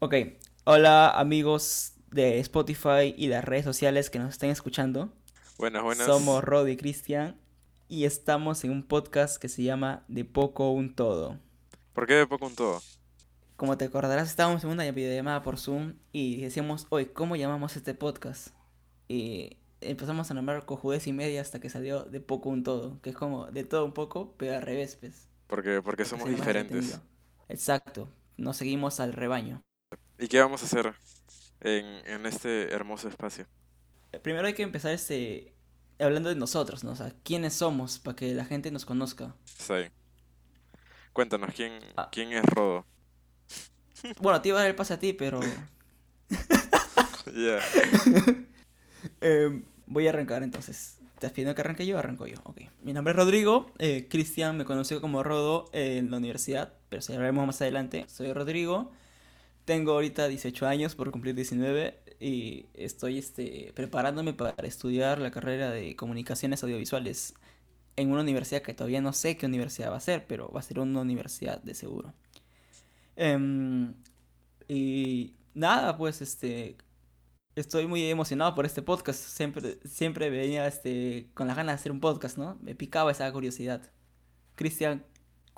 Ok, hola amigos de Spotify y las redes sociales que nos estén escuchando. Buenas, buenas. Somos Rod y Cristian y estamos en un podcast que se llama De Poco Un Todo. ¿Por qué de poco un todo? Como te acordarás, estábamos en una videollamada por Zoom y decíamos, hoy, ¿cómo llamamos este podcast? Y empezamos a nombrar cojudez y media hasta que salió De Poco Un Todo, que es como de todo un poco, pero al revés, pues. Porque, porque para que somos diferentes. Exacto, nos seguimos al rebaño. ¿Y qué vamos a hacer en, en este hermoso espacio? Primero hay que empezar este hablando de nosotros, ¿no? O sea, quiénes somos para que la gente nos conozca. Bien. Cuéntanos, ¿quién, Ah. quién es Rodo? Bueno, te iba a dar el pase a ti, pero Ya. eh, voy a arrancar entonces. ¿Estás pidiendo que arranque yo? Arranco yo. Ok. Mi nombre es Rodrigo. eh, Cristian me conoció como Rodo en la universidad, pero si hablaremos más adelante. Soy Rodrigo. Tengo ahorita 18 años por cumplir 19 y estoy este, preparándome para estudiar la carrera de comunicaciones audiovisuales en una universidad que todavía no sé qué universidad va a ser, pero va a ser una universidad de seguro. Em, y nada, pues este estoy muy emocionado por este podcast. Siempre, siempre venía este, con las ganas de hacer un podcast, ¿no? Me picaba esa curiosidad. Cristian,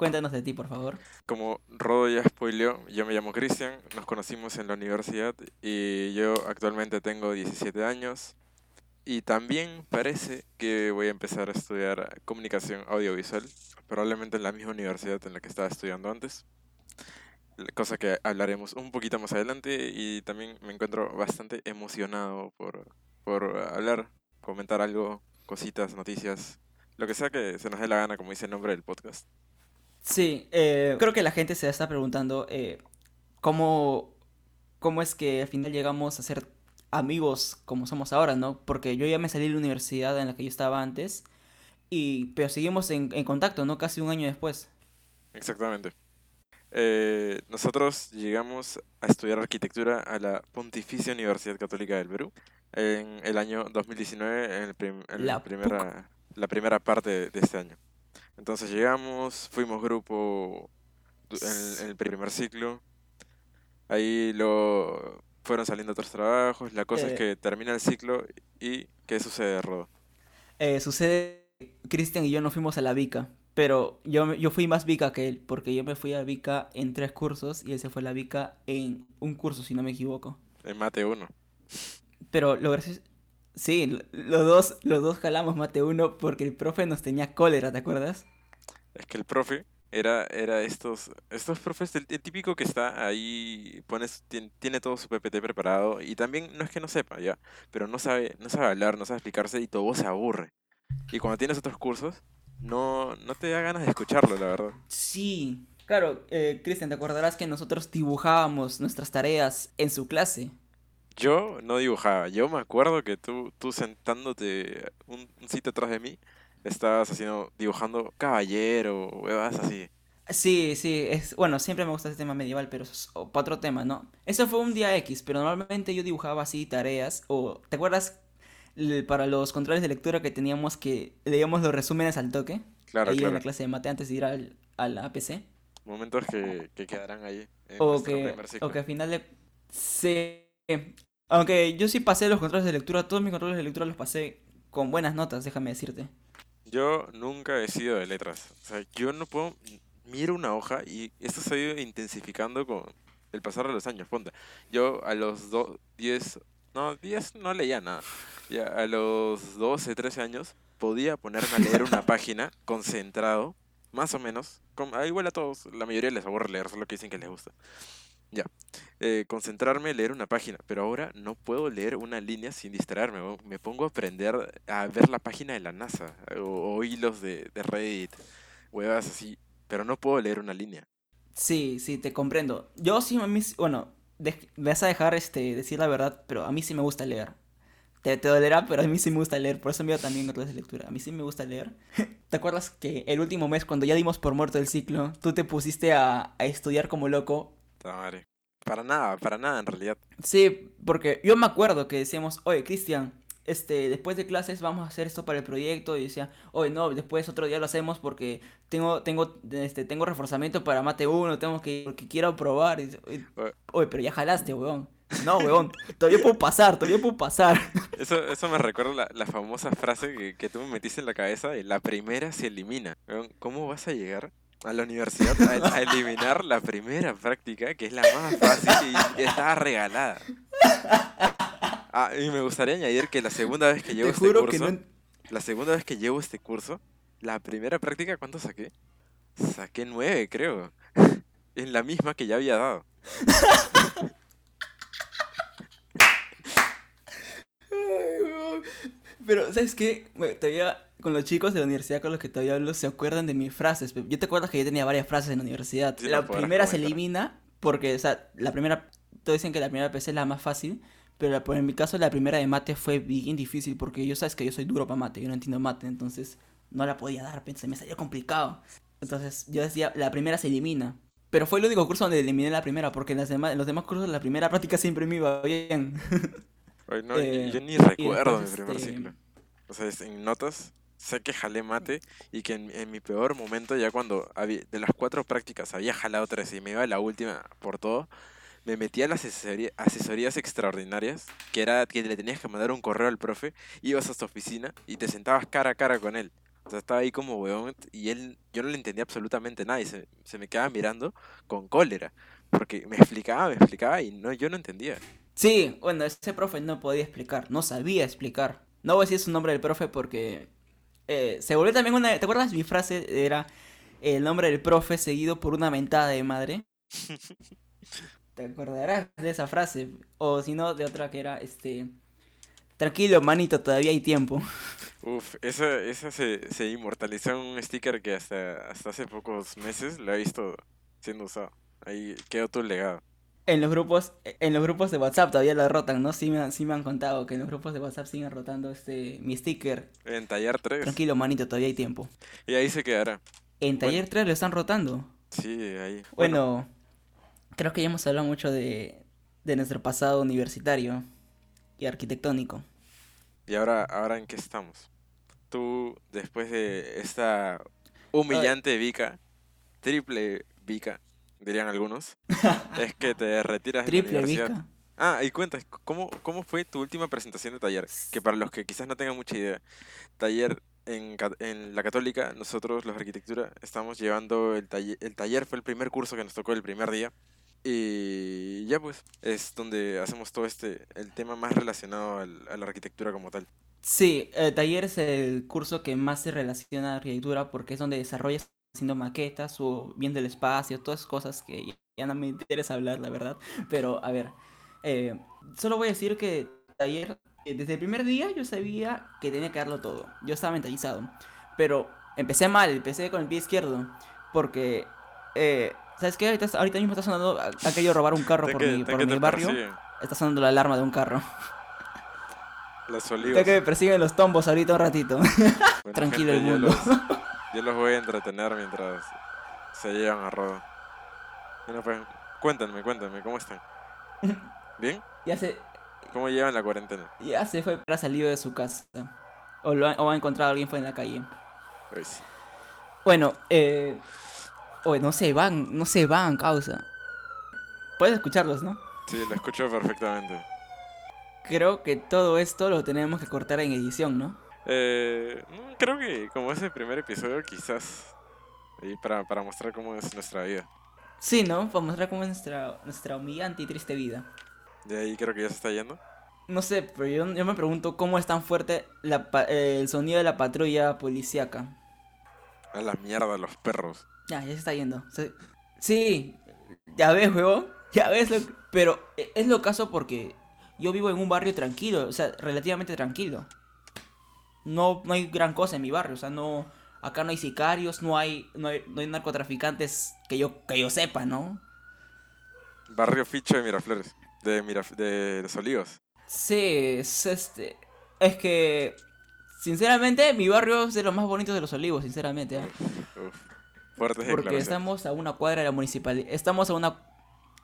cuéntanos de ti, por favor. Como Rodo ya spoileó, yo me llamo Cristian, nos conocimos en la universidad y yo actualmente tengo 17 años. Y también parece que voy a empezar a estudiar comunicación audiovisual, probablemente en la misma universidad en la que estaba estudiando antes. Cosa que hablaremos un poquito más adelante y también me encuentro bastante emocionado por, por hablar, comentar algo, cositas, noticias, lo que sea que se nos dé la gana, como dice el nombre del podcast. Sí, eh, creo que la gente se está preguntando eh, cómo, cómo es que al final llegamos a ser amigos como somos ahora, ¿no? Porque yo ya me salí de la universidad en la que yo estaba antes, y, pero seguimos en, en contacto, ¿no? Casi un año después. Exactamente. Eh, nosotros llegamos a estudiar arquitectura a la Pontificia Universidad Católica del Perú en el año 2019, en, el prim- en La primera, la primera parte de este año. Entonces llegamos, fuimos grupo en, en el primer ciclo, ahí lo fueron saliendo otros trabajos, la cosa es Eh, que termina el ciclo y ¿qué sucede, Rodo? Eh, sucede, Cristian y yo no fuimos a la Vica, pero yo, me- yo fui más Vica que él, porque yo me fui a Vica en tres cursos y él se fue a la Vica en un curso, si no me equivoco. En Mate 1. Pero lo gracioso, sí, lo- los dos, los dos jalamos mate uno porque el profe nos tenía cólera, ¿te acuerdas? Es que el profe era, era estos, estos profes, el, el típico que está ahí, pones, tien- tiene todo su PPT preparado y también no es que no sepa, ya, pero no sabe, no sabe hablar, no sabe explicarse y todo se aburre. Y cuando tienes otros cursos, no, no te da ganas de escucharlo, la verdad. Sí. Claro, eh, Cristian, te acordarás que nosotros dibujábamos nuestras tareas en su clase. Yo no dibujaba, yo me acuerdo que tú, tú sentándote un, un sitio atrás de mí, estabas haciendo, dibujando caballero, huevas así. Sí, sí, es, bueno, siempre me gusta ese tema medieval, pero eso es para otro tema, ¿no? Eso fue un día X, pero normalmente yo dibujaba así tareas, o ¿te acuerdas para los controles de lectura que teníamos que leíamos los resúmenes al toque? Claro, ahí en la claro. clase de mate antes de ir al, al APC. Momentos que, que quedarán ahí en O que, o que al final de... Sí. Aunque yo sí pasé los controles de lectura, todos mis controles de lectura los pasé con buenas notas, déjame decirte. Yo nunca he sido de letras. O sea, yo no puedo. Miro una hoja y esto se ha ido intensificando con el pasar de los años. Ponte. Yo a los do- 10. No, 10 no leía nada. Ya a los 12, 13 años podía ponerme a leer una página concentrado, más o menos. Con, ah, igual a todos, la mayoría les aburre leer, solo que dicen que les gusta. Ya. eh, concentrarme, leer una página, pero ahora no puedo leer una línea sin distraerme. Me pongo a aprender a ver la página de la NASA o, hilos de, de Reddit, huevas así, pero no puedo leer una línea. Sí, sí, te comprendo. Yo sí, a mí, bueno, me vas a dejar este, decir la verdad, pero a mí sí me gusta leer. Te, te dolerá, pero a mí sí me gusta leer, por eso envío también controles de lectura. A mí sí me gusta leer. ¿Te acuerdas que el último mes, cuando ya dimos por muerto el ciclo, tú te pusiste a estudiar como loco? Madre. Para nada, para nada en realidad. Sí, porque yo me acuerdo que decíamos, oye, Cristian, este, después de clases vamos a hacer esto para el proyecto y decía, oye, no, después otro día lo hacemos porque tengo, tengo, este, tengo reforzamiento para mate 1, tengo que, porque quiero probar. Y, oye, pero ya jalaste, weón. No, weón, todavía puedo pasar, todavía puedo pasar. Eso, eso me recuerda la, la famosa frase que, que, tú me metiste en la cabeza y la primera se elimina. ¿Cómo vas a llegar a la universidad a, eliminar la primera práctica, que es la más fácil y está regalada? Ah, y me gustaría añadir que la segunda vez que llevo este curso, la segunda vez que llevo este curso, la primera práctica, ¿cuánto saqué? Saqué nueve, creo. En la misma que ya había dado. Pero, ¿sabes qué? todavía con los chicos de la universidad con los que todavía hablo se acuerdan de mis frases. Yo te acuerdas que yo tenía varias frases en la universidad. la primera se elimina porque, o sea, la primera, todos dicen que la primera PC es la más fácil, pero en mi caso la primera de mate fue bien difícil porque yo sabes que yo soy duro para mate, yo no entiendo mate, entonces no la podía dar, pensé, me salía complicado. Entonces yo decía, la primera se elimina. Pero fue el único curso donde eliminé la primera, porque en, las demás, en los demás cursos la primera práctica siempre me iba bien. no, eh, yo ni recuerdo mi primer este, ciclo. O sea, en notas sé que jalé mate y que en, mi peor momento, ya cuando había, de las cuatro prácticas había jalado tres y me iba a la última por todo, me metí a las asesorías extraordinarias, que era que le tenías que mandar un correo al profe, ibas a su oficina y te sentabas cara a cara con él. O sea, estaba ahí como weón y él, yo no le entendía absolutamente nada y se, se me quedaba mirando con cólera, porque me explicaba, me explicaba y no, yo no entendía. Sí, bueno, ese profe no podía explicar, no sabía explicar. No voy a decir su nombre del profe porque eh, se volvió también una... ¿Te acuerdas? Mi frase era el nombre del profe seguido por una mentada de madre. ¿Te acordarás de esa frase? O si no, de otra que era, este... Tranquilo, manito, todavía hay tiempo. Uf, esa, esa se, se inmortalizó en un sticker que hasta, hasta hace pocos meses lo he visto siendo usado. Ahí quedó tu legado. En los grupos, en los grupos de WhatsApp todavía lo rotan, ¿no? Sí me, han, sí me han contado que en los grupos de WhatsApp siguen rotando este mi sticker. En taller 3. Tranquilo, manito, todavía hay tiempo. Y ahí se quedará. En taller 3 lo están rotando. Sí, ahí. Bueno, creo que ya hemos hablado mucho de, de nuestro pasado universitario y arquitectónico. ¿Y ahora, ahora en qué estamos? Tú, después de esta humillante vica, triple vica, dirían algunos, es que te retiras de la universidad. Ah, y cuenta, ¿cómo, ¿cómo fue tu última presentación de taller? Que para los que quizás no tengan mucha idea, taller en, en la católica, nosotros los de arquitectura estamos llevando el taller, el taller fue el primer curso que nos tocó el primer día. Y ya pues, es donde hacemos todo este, el tema más relacionado al, a la arquitectura como tal. Sí, el taller es el curso que más se relaciona a la arquitectura porque es donde desarrollas haciendo maquetas o viendo el espacio, todas cosas que ya no me interesa hablar, la verdad. Pero, a ver, eh, solo voy a decir que ayer, eh, desde el primer día, yo sabía que tenía que darlo todo. Yo estaba mentalizado. Pero empecé mal, empecé con el pie izquierdo. Porque, eh, ¿sabes qué? Ahorita, mismo está sonando, ha querido robar un carro por mi, por mi barrio. Está sonando la alarma de un carro. Los olivos. que me persiguen los tombos ahorita un ratito. Tranquilo el mundo. Yo los voy a entretener mientras se llevan a rodo. Bueno, pues, cuéntenme, cuéntenme, ¿cómo están? ¿Bien? Ya se... ¿Cómo llevan la cuarentena? Ya se fue para salir de su casa. O, lo ha, o ha encontrado a alguien fue en la calle. Pues. Bueno, eh... Oye, no se van, no se van, causa. Puedes escucharlos, ¿no? Sí, lo escucho perfectamente. Creo que todo esto lo tenemos que cortar en edición, ¿no? Eh, creo que como ese primer episodio, quizás. para, para mostrar cómo es nuestra vida. Sí, ¿no? Para mostrar cómo es nuestra, nuestra humillante y triste vida. De ahí creo que ya se está yendo. No sé, pero yo, yo me pregunto cómo es tan fuerte la, el sonido de la patrulla policíaca. A la mierda, los perros. Ya, ya se está yendo. Sí, ya ves, huevo. Ya ves, pero e, es lo caso porque yo vivo en un barrio tranquilo, o sea, relativamente tranquilo no, no hay gran cosa en mi barrio, o sea, no, acá no hay sicarios, no hay, no hay, narcotraficantes que yo, que yo sepa, ¿no? Barrio Ficho de Miraflores, de, de Los Olivos. Sí, es este, es que, sinceramente, mi barrio es de los más bonitos de Los Olivos, sinceramente. ¿eh? Porque estamos a una cuadra de la municipalidad, estamos a una,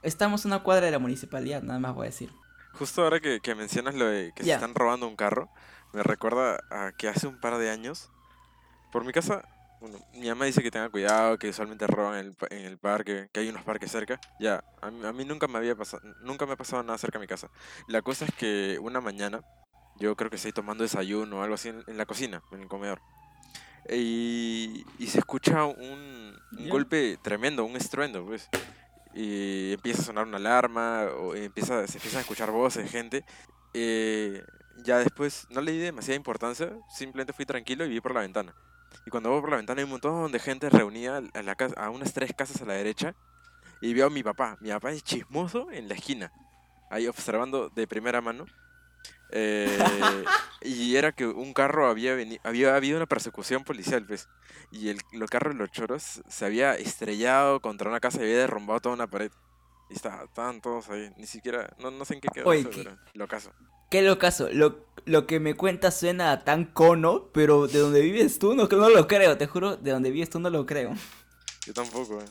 estamos a una cuadra de la municipalidad, nada más voy a decir. Justo ahora que, que mencionas lo de que se están robando un carro, me recuerda a que hace un par de años, por mi casa, bueno, mi mamá dice que tenga cuidado, que usualmente roban en el, en el parque, que hay unos parques cerca. Ya, a mí, a mí nunca me había pasado, nunca me ha pasado nada cerca de mi casa. La cosa es que una mañana, yo creo que estoy tomando desayuno o algo así en, en la cocina, en el comedor. Y, y se escucha un, golpe tremendo, un estruendo, pues. Y empieza a sonar una alarma, o empieza, se empiezan a escuchar voces de gente. Eh, ya después no le di demasiada importancia, simplemente fui tranquilo y vi por la ventana. Y cuando veo por la ventana hay un montón de gente reunida a, la casa, a unas tres casas a la derecha. Y veo a mi papá. Mi papá es chismoso en la esquina, ahí observando de primera mano. Eh, y era que un carro había venido, había habido una persecución policial, pues. Y el, los carros de los choros se había estrellado contra una casa y había derrumbado toda una pared. Y estaba- estaban todos ahí. Ni siquiera, no, no sé en qué quedó Oye, eso, ¿qué? pero lo caso. Qué locazo. Lo, lo que me cuentas suena tan cono, pero de donde vives tú no, no lo creo, te juro, de donde vives tú no lo creo. Yo tampoco, eh.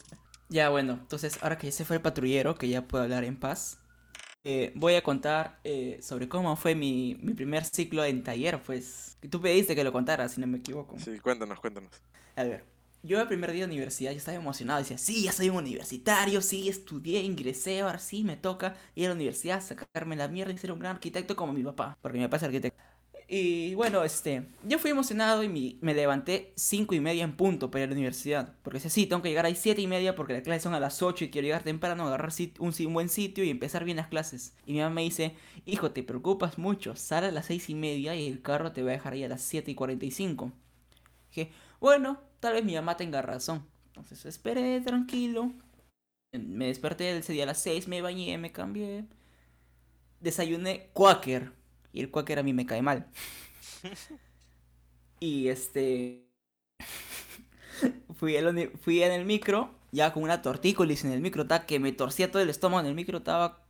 Ya, bueno, entonces ahora que ya se fue el patrullero, que ya puedo hablar en paz, eh, voy a contar eh, sobre cómo fue mi, mi primer ciclo en taller, pues. Tú pediste que lo contara, si no me equivoco. Sí, cuéntanos, cuéntanos. A ver, yo el primer día de universidad yo estaba emocionado, decía, sí, ya soy un universitario, sí, estudié, ingresé, ahora sí me toca ir a la universidad, sacarme la mierda y ser un gran arquitecto como mi papá, porque mi papá es arquitecto. Y bueno, este, yo fui emocionado y mi- me levanté cinco y media en punto para ir a la universidad, porque decía, sí, tengo que llegar ahí siete y media porque las clases son a las 8 y quiero llegar temprano, agarrar un, un buen sitio y empezar bien las clases. Y mi mamá me dice, hijo, te preocupas mucho, sal a las seis y media y el carro te va a dejar ahí a las 7 y 45. Dije, bueno, tal vez mi mamá tenga razón. Entonces esperé tranquilo. Me desperté ese día a las 6, me bañé, me cambié. Desayuné Quaker. Y el Quaker a mí me cae mal. y este. fui, uni- fui en el micro, ya con una tortícolis en el micro, ta, que me torcía todo el estómago en el micro, estaba.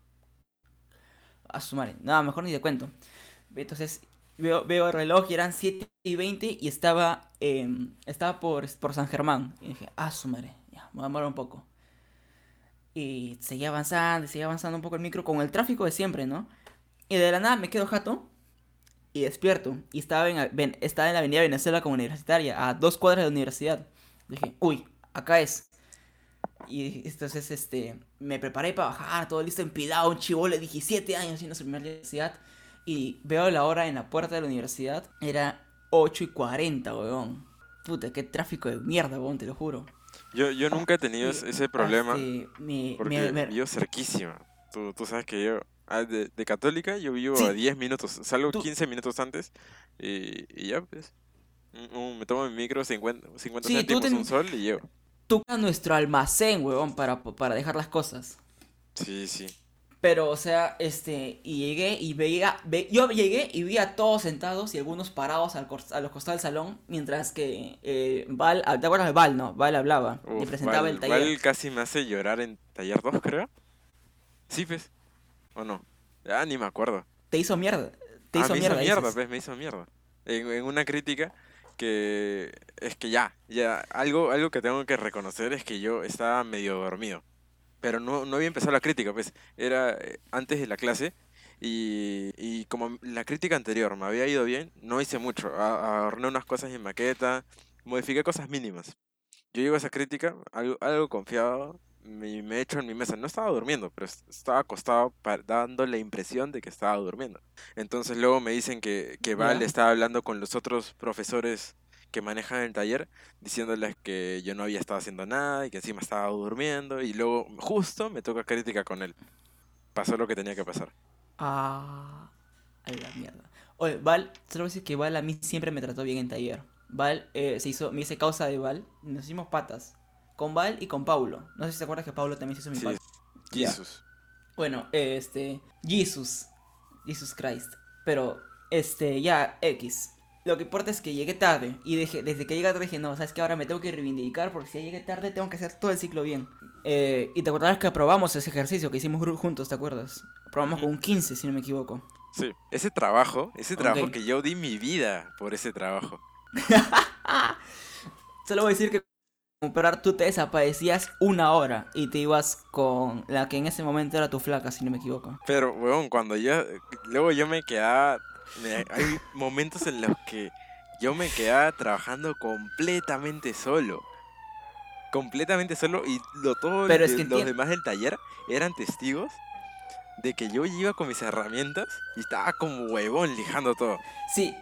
A su madre. Nada, mejor ni te cuento. Entonces, veo, veo el reloj y eran 7 y 20 y estaba, em, estaba por, por San Germán. Y dije, ah, su madre, ya, me voy a demorar un poco. Y seguía avanzando, y seguía avanzando un poco el micro con el tráfico de siempre, ¿no? Y de la nada me quedo jato y despierto. Y estaba en, ven- estaba en la avenida Venezuela como universitaria, a dos cuadras de la universidad. Dije, uy, acá es. Y entonces, este, me preparé para bajar, todo listo, empilado, un chivolo de 17 años yendo a su primera universidad. Y veo la hora en la puerta de la universidad, era 8 y 40, weón. Puta, qué tráfico de mierda, weón, te lo juro. Yo, yo nunca he tenido Y, ese problema este, me- porque me- me- vivo cerquísima. Tú, tú sabes que yo, ah, de, de católica, yo vivo Sí. a 10 minutos. Salgo Tú- 15 minutos antes y, y ya, pues. Un- me tomo mi micro 50, 50 Sí, tú céntimos, ten- un sol y llego. tú nuestro almacén, weón, para, para dejar las cosas. Sí, sí. Pero, o sea, este, y llegué y veía, ve- yo llegué y vi a todos sentados y algunos parados al a los costados del salón, mientras que eh, Val, ah, ¿te acuerdas de Val, no? Val hablaba y presentaba Val- el taller. Val casi me hace llorar en taller 2, creo. Sí, pues. ¿O no? Ah, ni me acuerdo. Te hizo mierda, te ah, hizo me mierda, hizo mierda, dices. pues, me hizo mierda. En, en una crítica que es que ya, ya, algo, algo que tengo que reconocer es que yo estaba medio dormido. Pero no, no había empezado la crítica, pues, era eh, antes de la clase y, y como la crítica anterior me había ido bien, no hice mucho. Ahorré unas cosas en maqueta, modifiqué cosas mínimas. Yo llego a esa crítica, algo, algo confiado, me, me echo en mi mesa. No estaba durmiendo, pero es- estaba acostado pa- dando la impresión de que estaba durmiendo. Entonces luego me dicen que, que Val estaba hablando con los otros profesores que manejan el taller, diciéndoles que yo no había estado haciendo nada y que encima estaba durmiendo. Y luego justo me toca crítica con él. Pasó lo que tenía que pasar. Ah, a la mierda. Oye, Val, solo decir que Val a mí siempre me trató bien en taller. Val eh, se hizo, me hice causa de Val, nos hicimos patas. Con Val y con Paulo. No sé si te acuerdas que Paulo también se hizo mi Sí, pata. Ya. Bueno, este. Jesus. Jesus Christ. Pero, este, ya, X. Lo que importa es que llegué tarde. Y desde que llegué tarde dije, no, sabes que ahora me tengo que reivindicar. Porque si llegué tarde, tengo que hacer todo el ciclo bien. Eh, y te acordarás que aprobamos ese ejercicio que hicimos juntos, ¿te acuerdas? Aprobamos con un 15, si no me equivoco. Sí, ese trabajo, ese trabajo que yo di mi vida por ese trabajo. Solo voy a decir que comprar, tú te desaparecías una hora y te ibas con la que en ese momento era tu flaca, si no me equivoco. Pero, weón, cuando yo. Luego yo me quedaba. Me- hay momentos en los que yo me quedaba trabajando completamente solo. Completamente solo. Y lo, todos Pero es que los entien- demás del taller eran testigos de que yo iba con mis herramientas y estaba como huevón lijando todo. Sí,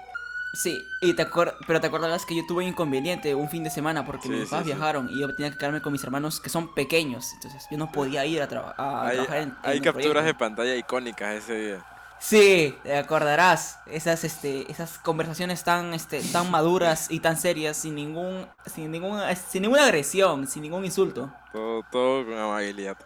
sí, y te acuer- pero te acordarás que yo tuve un inconveniente un fin de semana porque Sí, mis sí, papás sí. viajaron y yo tenía que quedarme con mis hermanos que son pequeños, entonces yo no podía ir a, a hay trabajar en, en hay el capturas de pantalla icónicas ese día. Sí, te acordarás, esas este esas conversaciones tan este tan maduras y tan serias sin ningún sin ninguna sin ninguna agresión, sin ningún insulto. Todo, todo con amabilidad.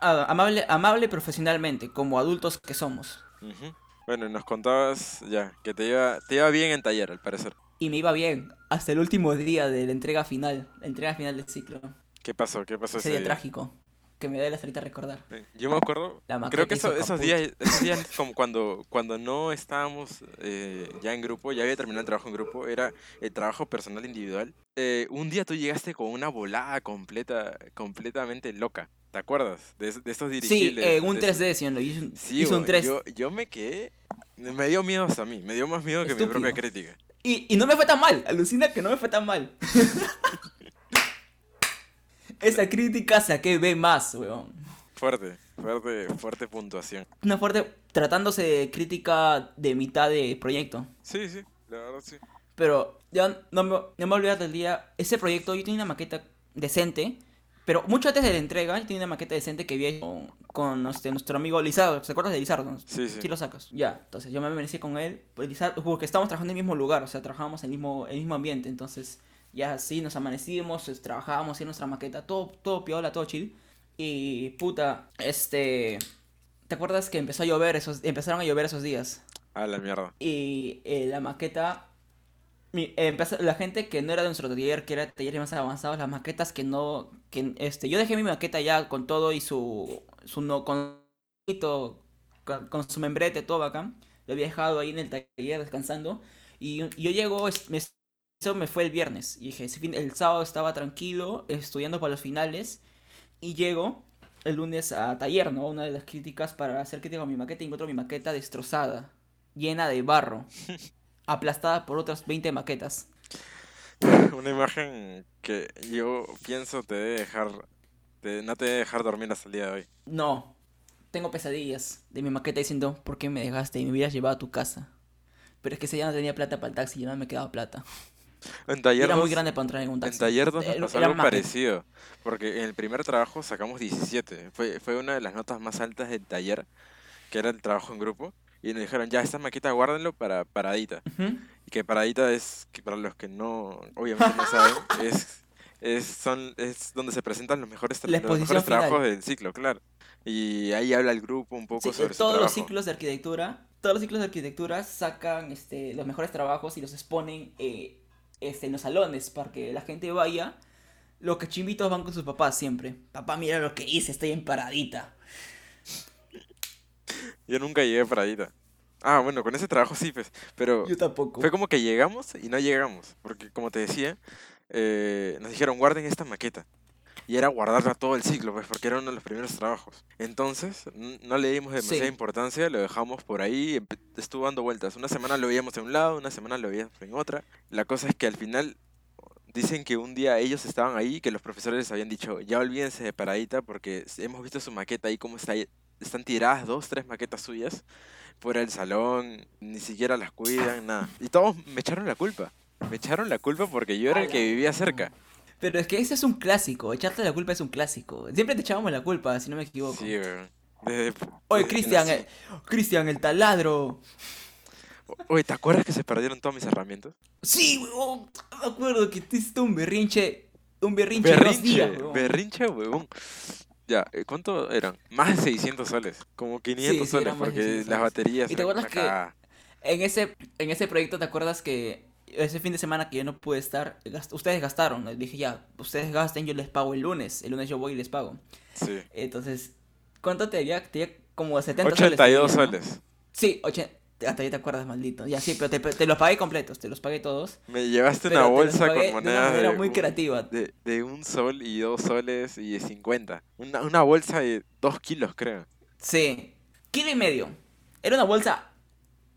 Ah, amable amable profesionalmente, como adultos que somos. Ujú. Bueno, y nos contabas ya que te iba, te iba bien en taller, al parecer. Y me iba bien hasta el último día de la entrega final, la entrega final del ciclo. ¿Qué pasó? ¿Qué pasó Ese ese día día? trágico, que me da la ahorita recordar. Eh, Yo me acuerdo, La creo que eso- hizo esos días, esos días como cuando, cuando no estábamos eh, ya en grupo, ya había terminado el trabajo en grupo, era el trabajo personal individual. Eh, un día tú llegaste con una volada completa, completamente loca. ¿Te acuerdas? De, de estos Sí, dirigibles. en un de- 3D, sí, lo hizo, un- Sí, hizo un weón, 3. Yo, yo me quedé, me dio miedo hasta a mí, me dio más miedo que mi propia Estúpido. crítica. Y, y no me fue tan mal, alucina que no me fue tan mal. Esa crítica saqué B más, weón. Fuerte, fuerte, fuerte puntuación. Una fuerte, tratándose de crítica de mitad de proyecto. Sí, sí, la verdad sí. Pero ya no me, no me olvidar del día. Ese proyecto yo tenía una maqueta decente. Pero mucho antes de la entrega, yo tenía una maqueta decente que hecho con, con, este, nuestro amigo Lizardo. ¿Se acuerdas de Lizardo? Sí, sí. Sí lo sacas. Ya, entonces yo me merecí con él. Pues, Lizardo- porque estábamos trabajando en el mismo lugar, o sea, trabajábamos en el mismo, el mismo ambiente. Entonces, ya así nos amanecimos, trabajábamos en nuestra maqueta, todo, todo piola, todo chill. Y puta, este. ¿Te acuerdas que empezó a llover esos, empezaron a llover esos días? A la mierda. Y eh, la maqueta. mi- eh, empezó- la gente que no era de nuestro taller, que era talleres más avanzados, las maquetas que no. que este Yo dejé mi maqueta ya con todo y su. su no. con, con, con su membrete, todo bacán. Lo había dejado ahí en el taller descansando. Y, y yo llego. es- me- eso me fue el viernes. Y dije, el sábado estaba tranquilo, estudiando para los finales. Y llego el lunes a taller, ¿no? Una de las críticas para hacer crítica a mi maqueta y encuentro mi maqueta destrozada, llena de barro, aplastada por otras 20 maquetas. Una imagen que yo pienso te debe dejar, te- no te debe dejar dormir hasta el día de hoy. No, tengo pesadillas de mi maqueta diciendo, ¿por qué me dejaste y me hubieras llevado a tu casa? Pero es que ese día no tenía plata para el taxi y no me quedaba plata. En taller era muy 2, grande para entrar en un en taxi. taller 2 nos pasó algo parecido, porque en el primer trabajo sacamos 17, fue, fue una de las notas más altas del taller, que era el trabajo en grupo, y nos dijeron, ya, esta maqueta guárdenlo para paradita. Ujú. Y que Paradita es, que para los que no, obviamente no saben, es, es, son, es donde se presentan los mejores, los mejores trabajos del ciclo, claro. Y ahí habla el grupo un poco Sí, sobre su todos los ciclos de arquitectura, todos los ciclos de arquitectura sacan este, los mejores trabajos y los exponen eh, este, en los salones para que la gente vaya. Los cachimbitos van con sus papás siempre. Papá, mira lo que hice, estoy en paradita. Yo nunca llegué a Paradita. Ah, bueno, con ese trabajo sí, pues. Pero Yo tampoco. fue como que llegamos y no llegamos. Porque como te decía, eh, nos dijeron guarden esta maqueta. Y era guardarla todo el ciclo, pues, porque era uno de los primeros trabajos. Entonces, no le dimos demasiada Sí. importancia, lo dejamos por ahí, estuvo dando vueltas. Una semana lo veíamos en un lado, una semana lo veíamos en otra. La cosa es que al final dicen que un día ellos estaban ahí y que los profesores les habían dicho, ya olvídense de Paradita porque hemos visto su maqueta ahí, cómo está ahí- están tiradas dos, tres maquetas suyas fuera del salón, ni siquiera las cuidan, nada. Y todos me echaron la culpa. Me echaron la culpa porque yo era el que vivía cerca. Pero es que ese es un clásico. Echarte la culpa es un clásico. Siempre te echábamos la culpa, si no me equivoco. Sí, weón. Desde- Oye, Cristian, eh, Cristian, el taladro. Oye, ¿te acuerdas que se perdieron todas mis herramientas? Sí, weón. Me acuerdo que te hiciste un berrinche. Un berrinche, Berrinche, días, weón. berrinche, huevón. Ya, eh, ¿cuánto eran? Más de 600 soles. Como 500 sí, soles, porque 600 las baterías ¿Y te acuerdas que-. En ese, en ese proyecto, ¿te acuerdas que ese fin de semana que yo no pude estar, gast- ustedes gastaron? Les dije, ya, ustedes gasten, yo les pago el lunes. El lunes yo voy y les pago. Sí. Entonces, ¿cuánto te diría? Te diría como 70 soles. te 82 diría, ¿no? soles. Sí, ochen- Hasta ahí te acuerdas, maldito. Ya sí, pero te, te los pagué completos, te los pagué todos. Me llevaste una bolsa de con una monedas manera de, muy un- creativa. de, de un sol y dos soles y de 50. Una, una bolsa de dos kilos, creo. Sí. Kilo y medio. Era una bolsa.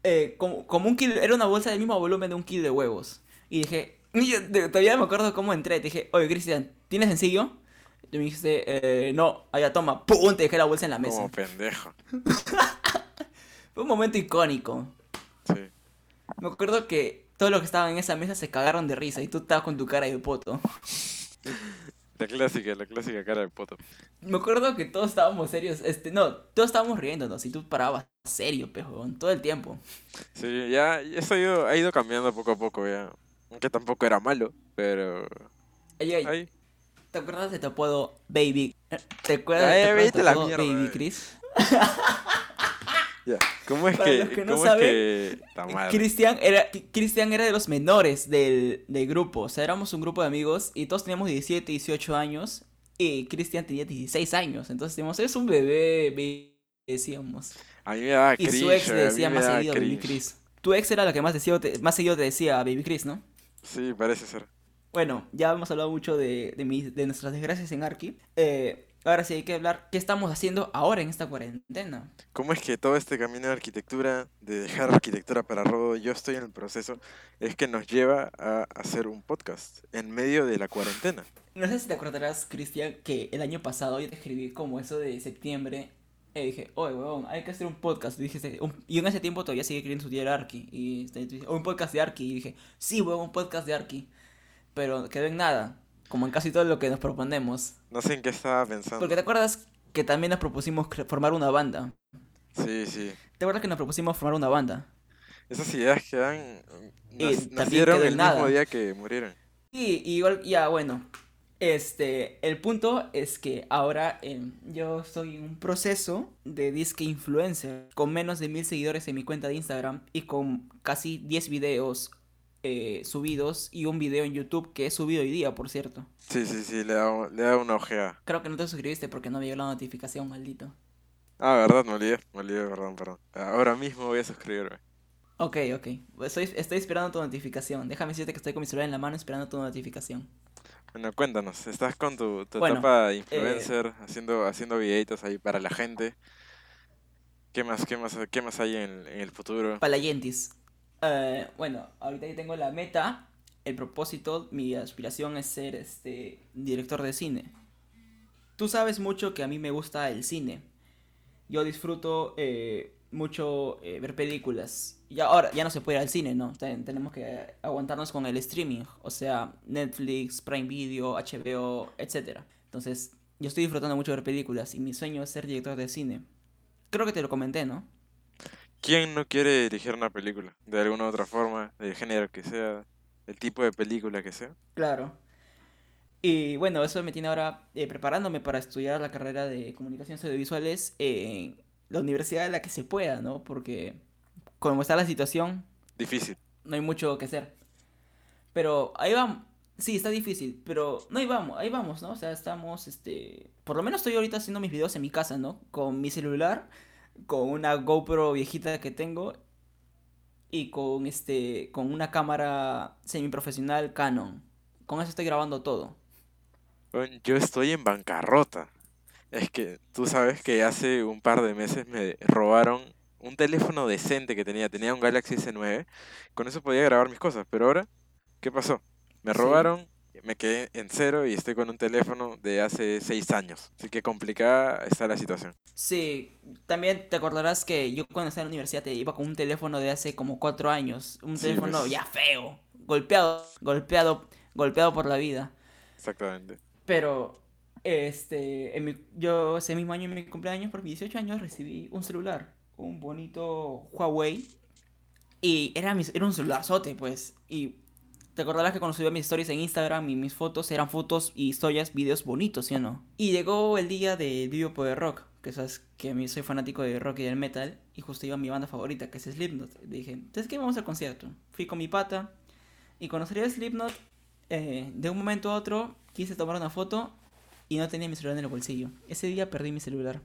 Eh, como, como un kilo. Era una bolsa del mismo volumen de un kilo de huevos. Y dije. y yo todavía me acuerdo cómo entré. Te dije, oye, Cristian, ¿tienes sencillo? Y me dijiste, eh, no, allá toma. ¡Pum! Te dejé la bolsa en la mesa. Como pendejo. Fue un momento icónico. Sí. Me acuerdo que todos los que estaban en esa mesa se cagaron de risa y tú estabas con tu cara de poto. La clásica, la clásica cara de poto. Me acuerdo que todos estábamos serios. Este, no, todos estábamos riéndonos y tú parabas serio, pejón, todo el tiempo. Sí, ya, eso ha ido, ha ido cambiando poco a poco ya. Aunque tampoco era malo, pero... Ey, Ahí. ¿Te acuerdas de tu apodo Baby? ¿Te acuerdas Ay, de tu apodo- Baby eh. Chris? Ya. ¿Cómo es Para que, los que no cómo saben, es que... Cristian era, Cristian era de los menores del, del grupo. O sea, éramos un grupo de amigos y todos teníamos 17, 18 años. Y Cristian tenía 16 años. Entonces decíamos, es un bebé, baby", decíamos. A mí me daba Y cringe, su ex le decía más seguido Baby. Chris. Tu ex era la que más, decía, te- más seguido te decía Baby Chris, ¿no? Sí, parece ser. Bueno, ya hemos hablado mucho de, de, de nuestras desgracias en Arki. Eh, ahora sí hay que hablar qué estamos haciendo ahora en esta cuarentena. ¿Cómo es que todo este camino de arquitectura, de dejar arquitectura para Rodo, yo estoy en el proceso, es que nos lleva a hacer un podcast en medio de la cuarentena? No sé si te acordarás, Cristian, que el año pasado yo te escribí como eso de septiembre. Y dije, oye, huevón, hay que hacer un podcast. Y, dijiste, un- y en ese tiempo todavía sigue queriendo estudiar Arki. Y este, dices, "Oh, un podcast de Arki. Y dije, sí, huevón, un podcast de Arki. Pero quedó en nada, como en casi todo lo que nos proponemos. No sé en qué estaba pensando. Porque te acuerdas que también nos propusimos formar una banda. Sí, sí. ¿Te acuerdas que nos propusimos formar una banda? Esas ideas quedan... Nacieron el mismo nada. día que murieron. Y igual, ya bueno, este, el punto es que ahora eh, yo estoy en un proceso de disque influencer con menos de mil seguidores en mi cuenta de Instagram y con casi 10 videos eh, subidos y un video en YouTube que he subido hoy día, por cierto. Sí, sí, sí, le da, le da una ojeada. Creo que no te suscribiste porque no me llegó la notificación, maldito. Ah, verdad, me olvidé, me olvidé, perdón, perdón. Ahora mismo voy a suscribirme. Ok, ok. Estoy, estoy esperando tu notificación. Déjame decirte que estoy con mi celular en la mano esperando tu notificación. Bueno, cuéntanos, estás con tu, tu Bueno, etapa de influencer, haciendo, haciendo videitos ahí para la gente. ¿Qué más, qué más, qué más hay en, en el futuro? Palayentis. Eh, bueno, ahorita yo tengo la meta, el propósito, mi aspiración es ser este director de cine. Tú sabes mucho que a mí me gusta el cine. Yo disfruto eh, mucho eh, ver películas. Y ahora ya no se puede ir al cine, ¿no? Ten- tenemos que aguantarnos con el streaming, o sea, Netflix, Prime Video, HBO, etc. Entonces, yo estoy disfrutando mucho de ver películas y mi sueño es ser director de cine. Creo que te lo comenté, ¿no? ¿Quién no quiere dirigir una película? De alguna u otra forma, del género que sea, el tipo de película que sea. Claro. Y bueno, eso me tiene ahora eh, preparándome para estudiar la carrera de comunicaciones audiovisuales en la universidad de la que se pueda, ¿no? Porque como está la situación, Difícil. no hay mucho que hacer. Pero ahí vamos. Sí, está difícil, pero no, ahí vamos, ahí vamos, ¿no? O sea, estamos, este... Por lo menos estoy ahorita haciendo mis videos en mi casa, ¿no? Con mi celular, con una GoPro viejita que tengo y con, este, con una cámara semiprofesional Canon. Con eso estoy grabando todo. Yo estoy en bancarrota. Es que tú sabes que hace un par de meses me robaron un teléfono decente que tenía. Tenía un Galaxy S9. Con eso podía grabar mis cosas. Pero ahora, ¿qué pasó? Me Sí. Me quedé en cero y estoy con un teléfono de hace seis años. Así que complicada está la situación. Sí, también te acordarás que yo cuando estaba en la universidad te iba con un teléfono de hace como cuatro años. Un Sí, teléfono pues. ya feo, golpeado, golpeado, golpeado por la vida. Exactamente. Pero, este, en mi- yo ese mismo año en mi cumpleaños, por mis 18 años, recibí un celular, un bonito Huawei. Y era, mi- era un celularzote, pues. Y te acordarás que cuando subía mis stories en Instagram y mis fotos eran fotos y historias, videos bonitos, ¿sí o no? Y llegó el día del Vivo Poder Rock, que sabes que a mí soy fanático de rock y del metal, y justo iba mi banda favorita, que es Slipknot. Dije, entonces, ¿qué vamos al concierto? Fui con mi pata, y cuando salió Slipknot, eh, de un momento a otro quise tomar una foto y no tenía mi celular en el bolsillo. Ese día perdí mi celular.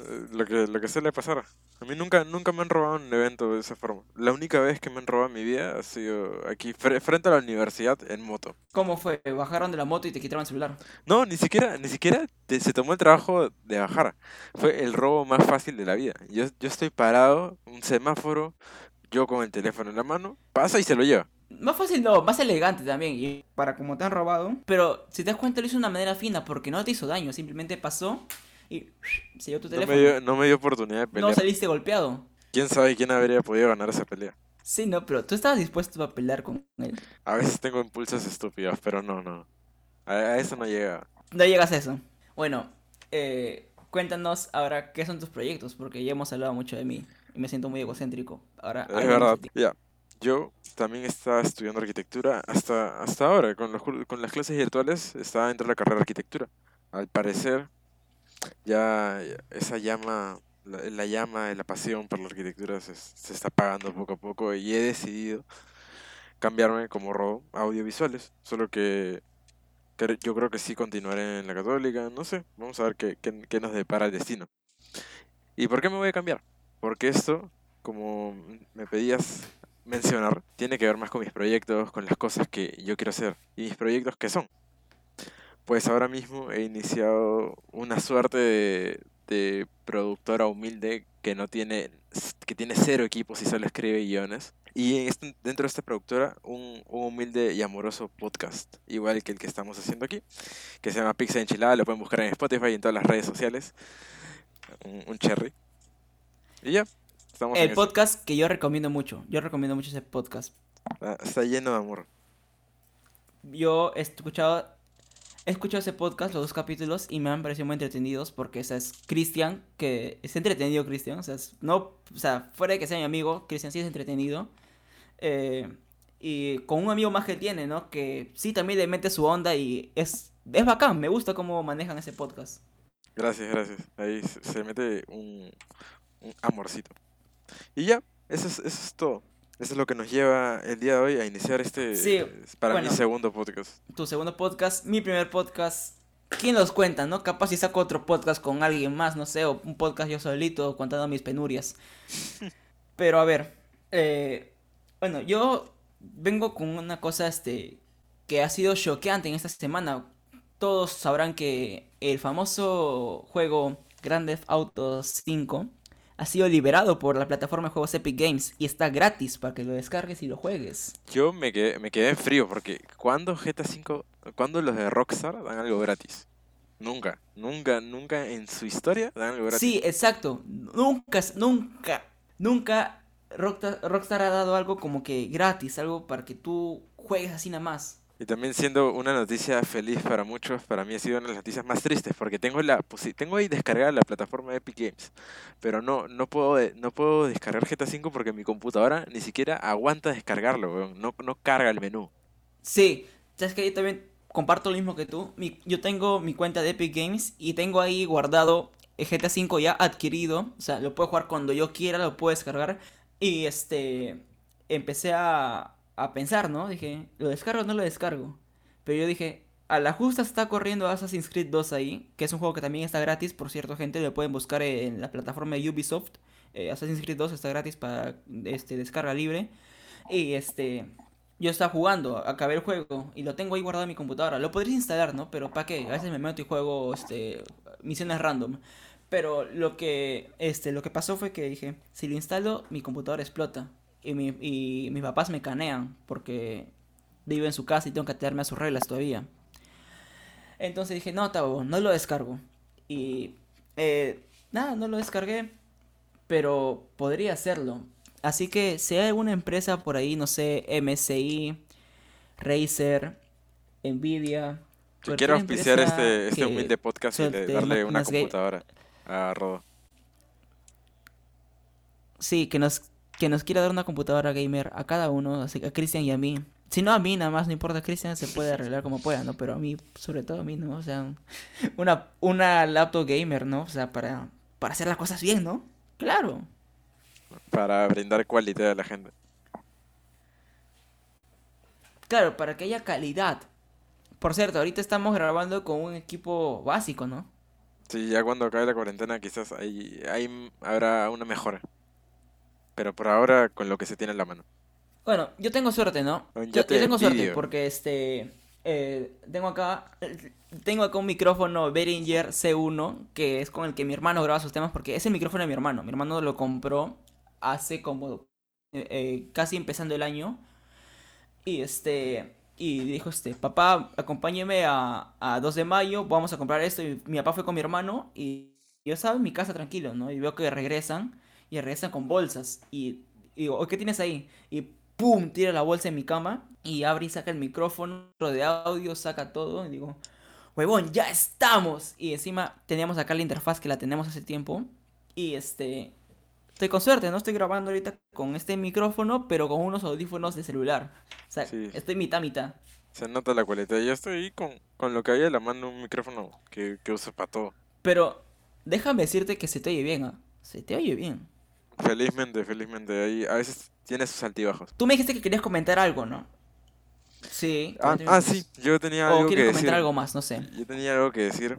Eh, Lo que, lo que suele pasar. A mí nunca, nunca me han robado un evento de esa forma. La única vez que me han robado en mi vida ha sido aquí, fre- frente a la universidad, en moto. ¿Cómo fue? Bajaron de la moto y te quitaron el celular. No, ni siquiera, ni siquiera te- se tomó el trabajo de bajar. Fue el robo más fácil de la vida. Yo, yo estoy parado, un semáforo, yo con el teléfono en la mano, pasa y se lo lleva. Más fácil no, más elegante también. Y para como te han robado. Pero si te das cuenta lo hizo de una manera fina porque no te hizo daño. Simplemente pasó y se llevó tu No me, teléfono. dio, no me dio oportunidad de No pelear. saliste golpeado. ¿Quién sabe quién habría podido ganar esa pelea? Sí, no, pero tú estabas dispuesto a pelear con él. A veces tengo impulsos estúpidos, pero no, no. A, a eso no llega. No llegas a eso. Bueno, eh, cuéntanos ahora qué son tus proyectos, porque ya hemos hablado mucho de mí y me siento muy egocéntrico. Ahora, Es verdad. Ya. Yo también estaba estudiando arquitectura hasta, hasta ahora. Con, los, con las clases virtuales estaba dentro de la carrera de arquitectura. Al parecer, ya esa llama, la, la llama de la pasión por la arquitectura se, se está apagando poco a poco y he decidido cambiarme como robo audiovisuales. Solo que, que yo creo que sí continuaré en la católica. No sé, vamos a ver qué, qué, qué nos depara el destino. ¿Y por qué me voy a cambiar? Porque esto, como me pedías mencionar, tiene que ver más con mis proyectos, con las cosas que yo quiero hacer. ¿Y mis proyectos qué son? Pues ahora mismo he iniciado una suerte de, de productora humilde que no tiene, que tiene cero equipos y solo escribe guiones. Y este- dentro de esta productora, un, un humilde y amoroso podcast, igual que el que estamos haciendo aquí, que se llama Pizza Enchilada, lo pueden buscar en Spotify y en todas las redes sociales. Un, un cherry. Y ya, estamos en El eso. podcast que yo recomiendo mucho. Yo recomiendo mucho ese podcast. Está, está lleno de amor. Yo he escuchado, he escuchado ese podcast, los dos capítulos, y me han parecido muy entretenidos porque, o sea, es Cristian, que es entretenido Cristian, o sea, no, o sea, fuera de que sea mi amigo, Cristian sí es entretenido. eh, y con un amigo más que tiene, ¿no? Que sí también le mete su onda y es, es bacán, me gusta cómo manejan ese podcast. Gracias, gracias. Ahí se, se mete un, un amorcito. Y ya, eso es, eso es todo. Eso es lo que nos lleva el día de hoy a iniciar este, Sí, eh, para bueno. mi segundo podcast. Tu segundo podcast, mi primer podcast. ¿Quién los cuenta, no? Capaz si saco otro podcast con alguien más, no sé, o un podcast yo solito contando mis penurias. Pero a ver, eh, bueno, yo vengo con una cosa este que ha sido choqueante en esta semana. Todos sabrán que el famoso juego Grand Theft Auto 5 ha sido liberado por la plataforma de juegos Epic Games y está gratis para que lo descargues y lo juegues. Yo me quedé, me quedé en frío porque cuando GTA V, cuando los de Rockstar dan algo gratis? Nunca, nunca, nunca en su historia dan algo gratis. Sí, exacto. Nunca, nunca, nunca Rockstar, Rockstar ha dado algo como que gratis, algo para que tú juegues así nada más. Y también siendo una noticia feliz para muchos, para mí ha sido una de las noticias más tristes, porque tengo la tengo ahí descargada la plataforma Epic Games, pero no, no puedo no puedo descargar GTA V porque mi computadora ni siquiera aguanta descargarlo. No, no carga el menú. Sí, sabes que yo también comparto lo mismo que tú. Mi- yo tengo mi cuenta de Epic Games y tengo ahí guardado el GTA V ya adquirido. O sea, lo puedo jugar cuando yo quiera, lo puedo descargar. Y este, empecé a, a pensar, ¿no? Dije, ¿lo descargo o no lo descargo? Pero yo dije, a la justa está corriendo Assassin's Creed 2 ahí, que es un juego que también está gratis, por cierto, gente, lo pueden buscar en la plataforma de Ubisoft. Eh, Assassin's Creed 2 está gratis para este, descarga libre. Y este, yo estaba jugando, acabé el juego y lo tengo ahí guardado en mi computadora. Lo podría instalar, ¿no? Pero ¿para qué? A veces me meto y juego este, misiones random. Pero lo que, este, lo que pasó fue que dije, si lo instalo, mi computadora explota. Y, mi, y mis papás me canean porque vivo en su casa y tengo que atenerme a sus reglas todavía. Entonces dije, no, Tabo, no lo descargo. Y eh, nada, no lo descargué, pero podría hacerlo. Así que si hay alguna empresa por ahí, no sé, MSI, Razer, Nvidia. Yo quiero auspiciar este, este humilde podcast y darle una computadora a Rodo. Sí, que nos, que nos quiera dar una computadora gamer a cada uno, así que a Cristian y a mí. Si no a mí, nada más, no importa, Cristian se puede arreglar como pueda, ¿no? Pero a mí, sobre todo a mí, ¿no? O sea, una, una laptop gamer, ¿no? O sea, para, para hacer las cosas bien, ¿no? Claro. Para brindar cualidad a la gente. Claro, para que haya calidad. Por cierto, ahorita estamos grabando con un equipo básico, ¿no? Sí, ya cuando acabe la cuarentena quizás ahí, ahí habrá una mejora. Pero por ahora con lo que se tiene en la mano. Bueno, yo tengo suerte, ¿no? Yo, yo tengo suerte porque este eh, tengo acá tengo acá un micrófono Behringer C1 que es con el que mi hermano graba sus temas porque es el micrófono de mi hermano. Mi hermano lo compró hace como eh, eh, casi empezando el año y este y dijo este papá acompáñeme a, a 2 de mayo vamos a comprar esto y mi papá fue con mi hermano y yo estaba en mi casa tranquilo, ¿no? Y veo que regresan y regresan con bolsas y, y digo, "Oh, ¿qué tienes ahí? Y ¡pum! Tira la bolsa en mi cama y abre y saca el micrófono de audio, saca todo y digo, huevón, ya estamos. Y encima teníamos acá la interfaz que la tenemos hace tiempo y este... Estoy con suerte, no estoy grabando ahorita con este micrófono, pero con unos audífonos de celular. O sea, Sí. estoy mitad mitad. Se nota la cualidad. Yo estoy ahí con, con lo que había la mano, un micrófono que, que uso para todo. Pero déjame decirte que se te oye bien, ¿ah? Se te oye bien. Felizmente, felizmente. Ahí a veces tiene sus altibajos. Tú me dijiste que querías comentar algo, ¿no? Sí. Ah, ah, sí, yo tenía O algo que quieres comentar decir. algo más, no sé. Yo tenía algo que decir.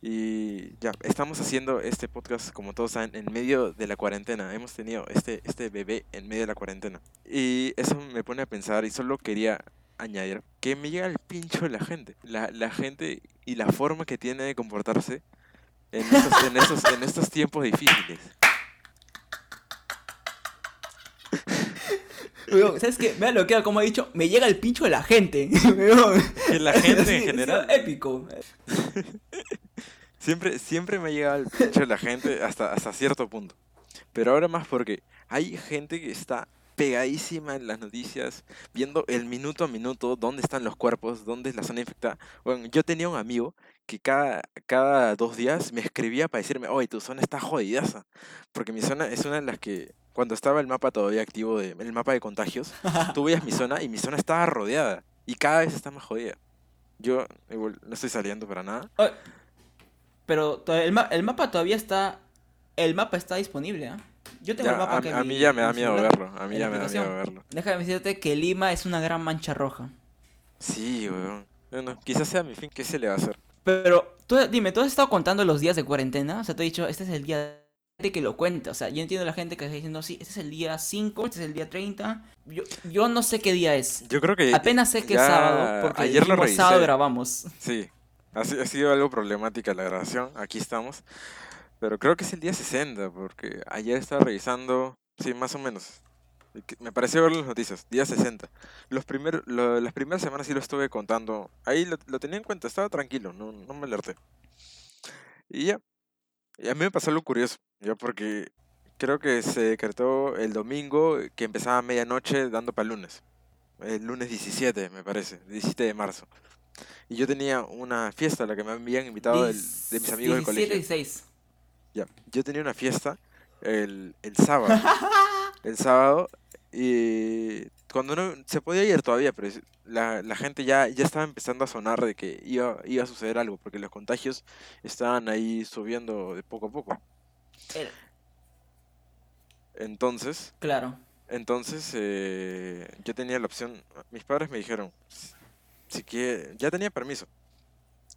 Y ya, estamos haciendo este podcast, como todos saben, en medio de la cuarentena. Hemos tenido este, este bebé en medio de la cuarentena. Y eso me pone a pensar, y solo quería añadir, que me llega el pincho la gente. La, la gente y la forma que tiene de comportarse en estos, en estos, en estos tiempos difíciles. Weón, ¿Sabes qué? Vean lo que como ha dicho, me llega el pincho de la gente. Weón. La gente Sí, en general... épico. Siempre, siempre me ha llegado el pincho la gente hasta, hasta cierto punto. Pero ahora más porque hay gente que está pegadísima en las noticias, viendo el minuto a minuto dónde están los cuerpos, dónde es la zona infectada. Bueno, yo tenía un amigo que cada, cada dos días me escribía para decirme, oye, tu zona está jodidaza. Porque mi zona es una de las que, cuando estaba el mapa todavía activo, de, el mapa de contagios, tú veías mi zona y mi zona estaba rodeada. Y cada vez está más jodida. Yo igual, no estoy saliendo para nada. Pero el, ma- el mapa todavía está. El mapa está disponible, ¿ah? Yo tengo Ya, el mapa a, que a mí ya me da mi miedo verlo. A mí ya me da miedo verlo. Déjame decirte que Lima es una gran mancha roja. Sí, weón. Bueno, quizás sea mi fin. ¿Qué se le va a hacer? Pero, tú, dime, ¿tú has estado contando los días de cuarentena? O sea, te he dicho, este es el día que lo cuenta. O sea, yo entiendo a la gente que está diciendo, sí, este es el día 5, este es el día 30. Yo, yo no sé qué día es. Yo creo que. Apenas sé que es sábado, porque ayer lo revisé. sábado grabamos. Sí. Ha, si- ha sido algo problemática la grabación. Aquí estamos. Pero creo que es el día 60, porque ayer estaba revisando. Sí, más o menos. Me pareció ver las noticias. Día 60. Los primer, lo- las primeras semanas sí lo estuve contando. Ahí lo, lo tenía en cuenta. Estaba tranquilo. No, no me alerté. Y ya. Y a mí me pasó algo curioso. Ya porque creo que se decretó el domingo que empezaba a medianoche dando para el lunes. El lunes 17, me parece. 17 de marzo. Y yo tenía una fiesta a la que me habían invitado del- de mis amigos del 17 colegio. y 16. Ya, yo tenía una fiesta el, el sábado. el sábado. Y cuando no se podía ir todavía, pero la, la gente ya, ya estaba empezando a sonar de que iba, iba a suceder algo, porque los contagios estaban ahí subiendo de poco a poco. Entonces, Claro. entonces eh, yo tenía la opción. Mis padres me dijeron, "Si- si que ya tenía permiso.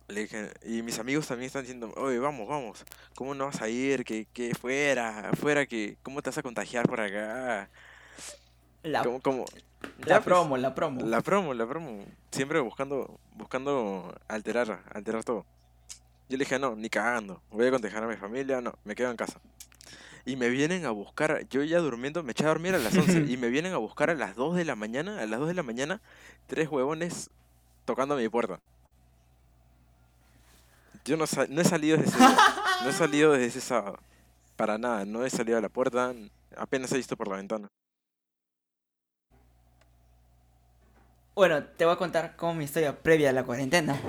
Le dije, y mis amigos también están diciendo, oye, vamos, vamos, ¿cómo no vas a ir? Que, que fuera, fuera, que, ¿cómo te vas a contagiar por acá? La, pues, promo, la promo. La promo, la promo. Siempre buscando, buscando alterar, alterar todo. Yo le dije, no, ni cagando. Voy a contagiar a mi familia, no, me quedo en casa. Y me vienen a buscar, yo ya durmiendo, me eché a dormir a las 11 y me vienen a buscar a las 2 de la mañana, a las 2 de la mañana, tres huevones tocando a mi puerta. Yo no, no he salido desde ese día, no he salido desde ese sábado. Para nada, no he salido a la puerta, apenas he visto por la ventana. Bueno, te voy a contar como mi historia previa a la cuarentena.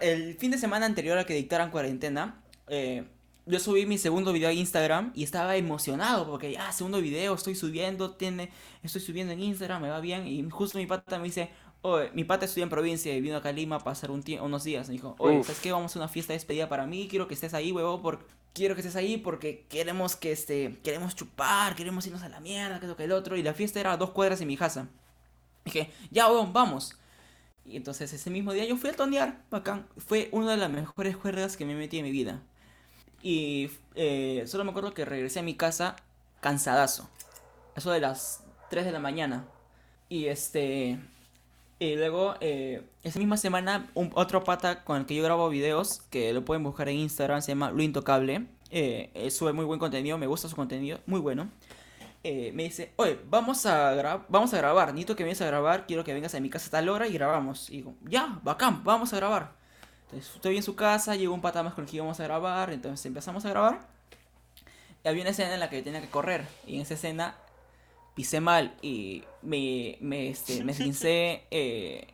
El fin de semana anterior a que dictaran cuarentena, eh, yo subí mi segundo video a Instagram y estaba emocionado porque, ah, segundo video, estoy subiendo, tiene, estoy subiendo en Instagram, me va bien. Y justo mi pata me dice, oye, mi pata estudia en provincia y vino acá a Lima a pasar un unos días. Me dijo, oye, Uf. ¿sabes qué? Vamos a una fiesta de despedida para mí, quiero que estés ahí, huevo, porque... Quiero que estés ahí porque queremos que este queremos chupar, queremos irnos a la mierda, que lo que el otro y la fiesta era a dos cuadras de mi casa. Dije, ya, weón, vamos. Y entonces ese mismo día yo fui a tonear, bacán. Fue una de las mejores juergas que me metí en mi vida. Y eh, solo me acuerdo que regresé a mi casa cansadazo. Eso de las 3 de la mañana. Y este... Y luego, eh, esa misma semana, un, otro pata con el que yo grabo videos, que lo pueden buscar en Instagram, se llama Lo Intocable. Eh, sube muy buen contenido, me gusta su contenido, muy bueno. Eh, me dice, oye, vamos a, vamos a grabar, necesito que vengas a grabar, quiero que vengas a mi casa a tal hora y grabamos. Y digo, ya, bacán, vamos a grabar. Entonces estoy en su casa, llegó un pata más con el que íbamos a grabar, entonces empezamos a grabar. Y había una escena en la que tenía que correr, y en esa escena pisé mal y me, me, este, me eh,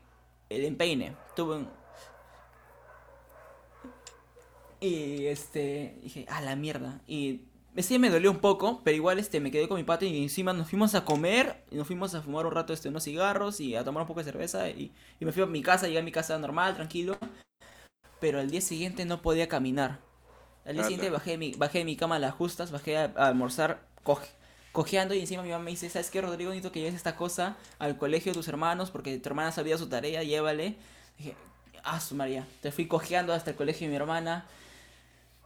el empeine. Tuve un... Y este, dije, a la mierda. Y ese me dolió un poco, pero igual este, me quedé con mi pato y encima nos fuimos a comer, y nos fuimos a fumar un rato este, unos cigarros y a tomar un poco de cerveza y, y me fui a mi casa, llegué a mi casa normal, tranquilo. Pero al día siguiente no podía caminar. Al día siguiente bajé de, mi, bajé de mi cama a las justas, bajé a, almorzar cojeando y encima mi mamá me dice, ¿sabes qué, Rodrigo? Necesito que lleves esta cosa al colegio de tus hermanos porque tu hermana sabía su tarea, llévale. dije, ah, su María. Te fui cojeando hasta el colegio de mi hermana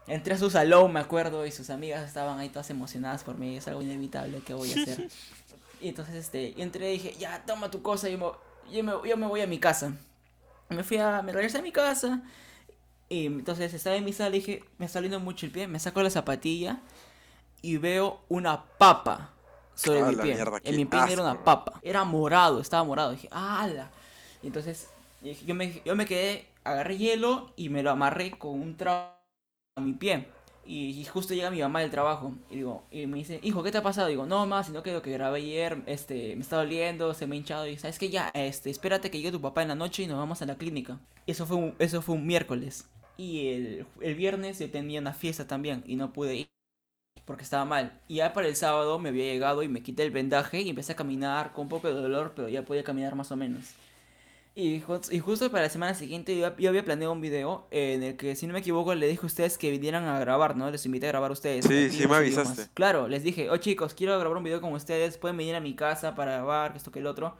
entré a su salón, me acuerdo, y sus amigas estaban ahí todas emocionadas por mí, es algo inevitable que voy a hacer. y entonces este, entré y dije, ya, toma tu cosa, y yo me, yo me, voy a mi casa. Me fui a, me regresé a mi casa, y entonces estaba en mi sala y dije, me está doliendo mucho el pie, me saco la zapatilla y veo una papa sobre mi pie. en mi pie era una papa, era morado, estaba morado, dije, ¡ala! Y entonces yo me, yo me quedé, agarré hielo y me lo amarré con un trapo a mi pie. Y, justo llega mi mamá del trabajo y digo y me dice, hijo, ¿qué te ha pasado? Digo, no, más, sino que lo que grabé ayer, este, me está doliendo, se me ha hinchado. Y sabes que ya, este, espérate que llegue tu papá en la noche y nos vamos a la clínica. Eso fue un, eso fue un miércoles. Y el, el viernes yo tenía una fiesta también y no pude ir porque estaba mal. Y ya para el sábado me había llegado y me quité el vendaje y empecé a caminar con un poco de dolor, pero ya podía caminar más o menos. Y, justo para la semana siguiente yo, había planeado un video en el que, si no me equivoco, le dije a ustedes que vinieran a grabar, ¿no? Les invité a grabar a ustedes. Sí, sí, me avisaste. Claro, les dije, oh chicos, quiero grabar un video con ustedes, pueden venir a mi casa para grabar, esto que el otro.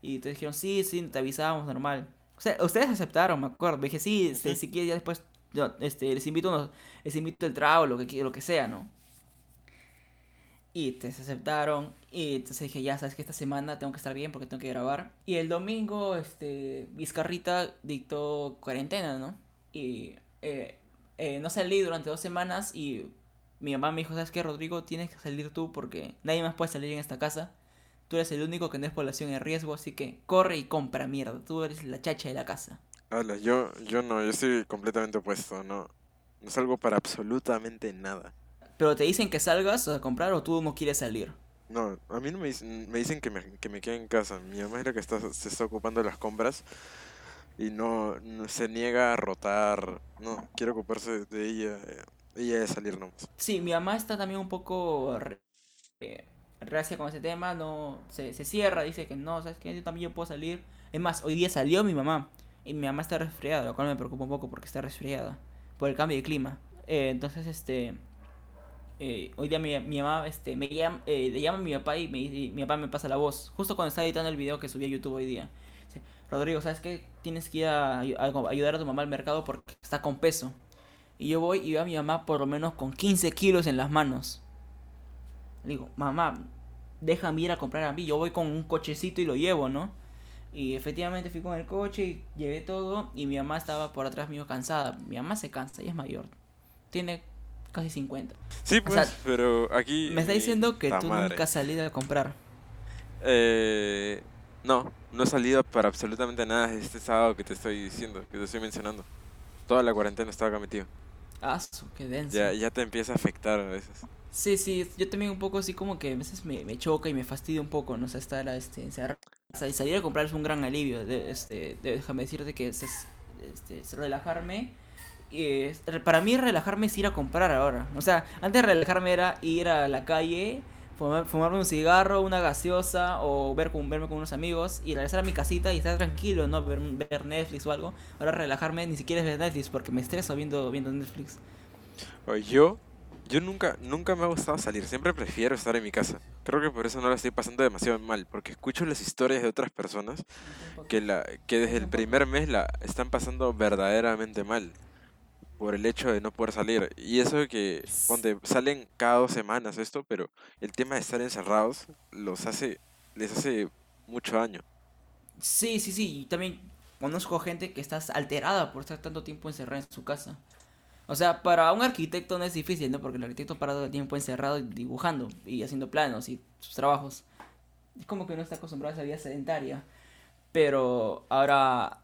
Y ustedes dijeron, sí, sí, te avisábamos, normal. O sea, ustedes aceptaron, me acuerdo. dije, sí, este, si quieres ya después, yo, este, les invito les invito el trago, lo que, lo que sea, ¿no? Y te aceptaron. Y entonces dije, ya sabes que esta semana tengo que estar bien porque tengo que grabar. Y el domingo, este, Vizcarrita dictó cuarentena, ¿no? Y eh, eh, no salí durante dos semanas y mi mamá me dijo, ¿sabes qué, Rodrigo? Tienes que salir tú porque nadie más puede salir en esta casa. Tú eres el único que no es población en riesgo, así que corre y compra mierda. Tú eres la chacha de la casa. Hola, yo, yo no, yo estoy completamente opuesto, no, no salgo para absolutamente nada. Pero te dicen que salgas a comprar o tú no quieres salir. No, a mí no me dicen, me dicen que me, que me quede en casa. Mi mamá es la que está, se está ocupando de las compras y no, se niega a rotar. No, quiere ocuparse de ella. Eh, ella de salir nomás. Sí, mi mamá está también un poco eh, reacia con ese tema. No se, se cierra, dice que no, ¿sabes qué? Yo también puedo salir. Es más, hoy día salió mi mamá y mi mamá está resfriada, lo cual me preocupa un poco porque está resfriada por el cambio de clima. Eh, entonces, este eh, hoy día mi, mamá este, me llama, eh, le llama a mi papá y, mi papá me pasa la voz. Justo cuando estaba editando el video que subí a YouTube hoy día. Rodrigo, ¿sabes qué? Tienes que ir a, ayudar a tu mamá al mercado porque está con peso. Y yo voy y veo a mi mamá por lo menos con 15 kilos en las manos. Le digo, mamá, déjame ir a comprar a mí. Yo voy con un cochecito y lo llevo, ¿no? Y efectivamente fui con el coche y llevé todo. Y mi mamá estaba por atrás mío cansada. Mi mamá se cansa y es mayor. Tiene casi 50. Sí, pues, pero aquí... Me está diciendo que tú nunca has salido a comprar. Eh, no, no he salido para absolutamente nada este sábado que te estoy diciendo, que te estoy mencionando. Toda la cuarentena estaba acá metido. Ah, qué denso. Ya, ya te empieza a afectar a veces. Sí, sí, yo también un poco así como que a veces me, me choca y me fastidia un poco, no sé, estar este, encerrado. O sea, salir a comprar es un gran alivio. De, este, déjame decirte que es, este, relajarme eh, para mí relajarme es ir a comprar ahora. O sea, antes de relajarme era ir a la calle, fumarme un cigarro, una gaseosa o ver con, verme con unos amigos y regresar a mi casita y estar tranquilo, ¿no? Ver, ver Netflix o algo. Ahora relajarme ni siquiera es ver Netflix porque me estreso viendo, viendo Netflix. Yo, yo nunca, nunca me ha gustado salir, siempre prefiero estar en mi casa. Creo que por eso no la estoy pasando demasiado mal, porque escucho las historias de otras personas que, la, que desde el primer mes la están pasando verdaderamente mal por el hecho de no poder salir. Y eso de que, ponte, salen cada dos semanas esto, pero el tema de estar encerrados los hace, les hace mucho daño. Sí, sí, sí. Y también conozco gente que está alterada por estar tanto tiempo encerrada en su casa. O sea, para un arquitecto no es difícil, ¿no? Porque el arquitecto para todo el tiempo encerrado dibujando y haciendo planos y sus trabajos. Es como que no está acostumbrado a esa vida sedentaria. Pero ahora,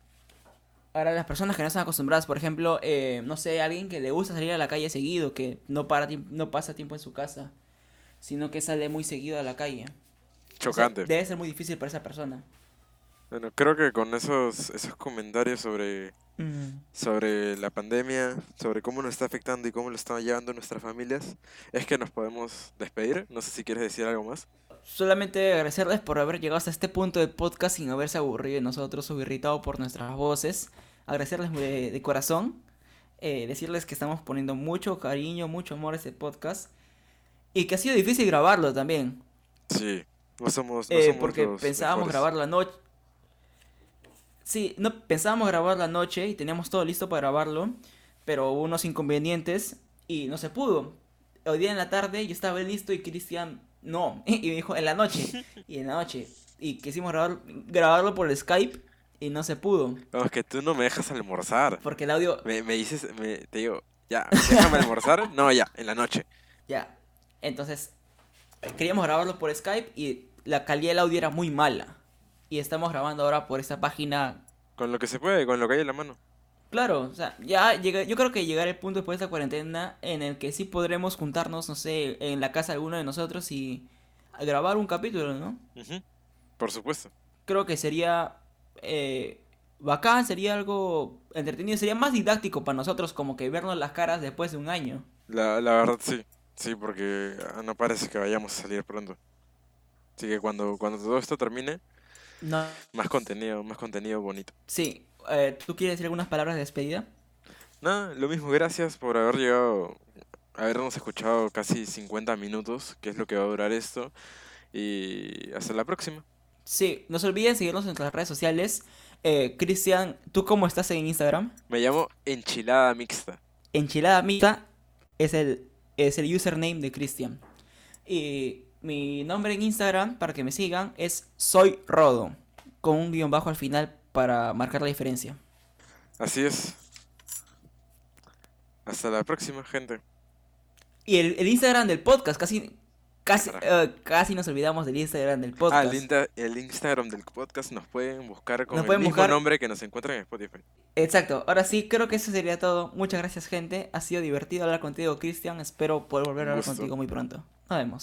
ahora las personas que no están acostumbradas, por ejemplo, eh, no sé, alguien que le gusta salir a la calle seguido, que no, para, no pasa tiempo en su casa, sino que sale muy seguido a la calle. O sea, Chocante. debe ser muy difícil para esa persona. Bueno, creo que con esos, esos comentarios sobre, sobre la pandemia, sobre cómo nos está afectando y cómo lo están llevando nuestras familias, es que nos podemos despedir. No sé si quieres decir algo más. Solamente agradecerles por haber llegado hasta este punto del podcast sin haberse aburrido de nosotros o irritado por nuestras voces. Agradecerles de, de corazón. eh, decirles que estamos poniendo mucho cariño, mucho amor a este podcast. Y que ha sido difícil grabarlo también. Sí, no somos, no eh, somos porque pensábamos mejores. grabar la noche. Sí, no, pensábamos grabar la noche y teníamos todo listo para grabarlo. Pero hubo unos inconvenientes y no se pudo. Hoy día en la tarde yo estaba listo y Cristian no. Y me dijo en la noche. Y en la noche. Y quisimos grabar, grabarlo por Skype y no se pudo. No, es que tú no me dejas almorzar. Porque el audio. Me, me dices, me, te digo, ya, déjame almorzar. No, ya, en la noche. Ya. Entonces, queríamos grabarlo por Skype y la calidad del audio era muy mala. Y estamos grabando ahora por esta página Con lo que se puede, con lo que hay en la mano. Claro, o sea, ya llega, yo creo que llegará el punto después de esta cuarentena en el que sí podremos juntarnos, no sé, en la casa de alguno de nosotros y grabar un capítulo, ¿no? Por supuesto. Creo que sería eh, bacán, sería algo entretenido, sería más didáctico para nosotros como que vernos las caras después de un año. La, la verdad sí. Sí, porque ah, no parece que vayamos a salir pronto. Así que cuando, cuando todo esto termine, No. más contenido, más contenido bonito. Sí, eh, ¿tú quieres decir algunas palabras de despedida? Nada, lo mismo, gracias por haber llegado, habernos escuchado casi 50 minutos, que es lo que va a durar esto. Y hasta la próxima. Sí, no se olviden seguirnos en nuestras redes sociales. Eh, Cristian, ¿tú cómo estás en Instagram? Me llamo Enchilada Mixta. Enchilada Mixta es el, es el username de Cristian. Y mi nombre en Instagram, para que me sigan, es Soy Rodo, con un guion bajo al final para marcar la diferencia. Así es. Hasta la próxima, gente. Y el, el Instagram del podcast, casi, casi, eh, casi nos olvidamos del Instagram del Ah, podcast. el, inta- el Instagram del podcast nos pueden buscar con Nos el pueden mismo buscar- nombre que nos encuentran en Spotify. Exacto, ahora sí, creo que eso sería todo. Muchas gracias, gente. Ha sido divertido hablar contigo, Cristian. Espero poder volver a hablar contigo muy pronto. Nos vemos.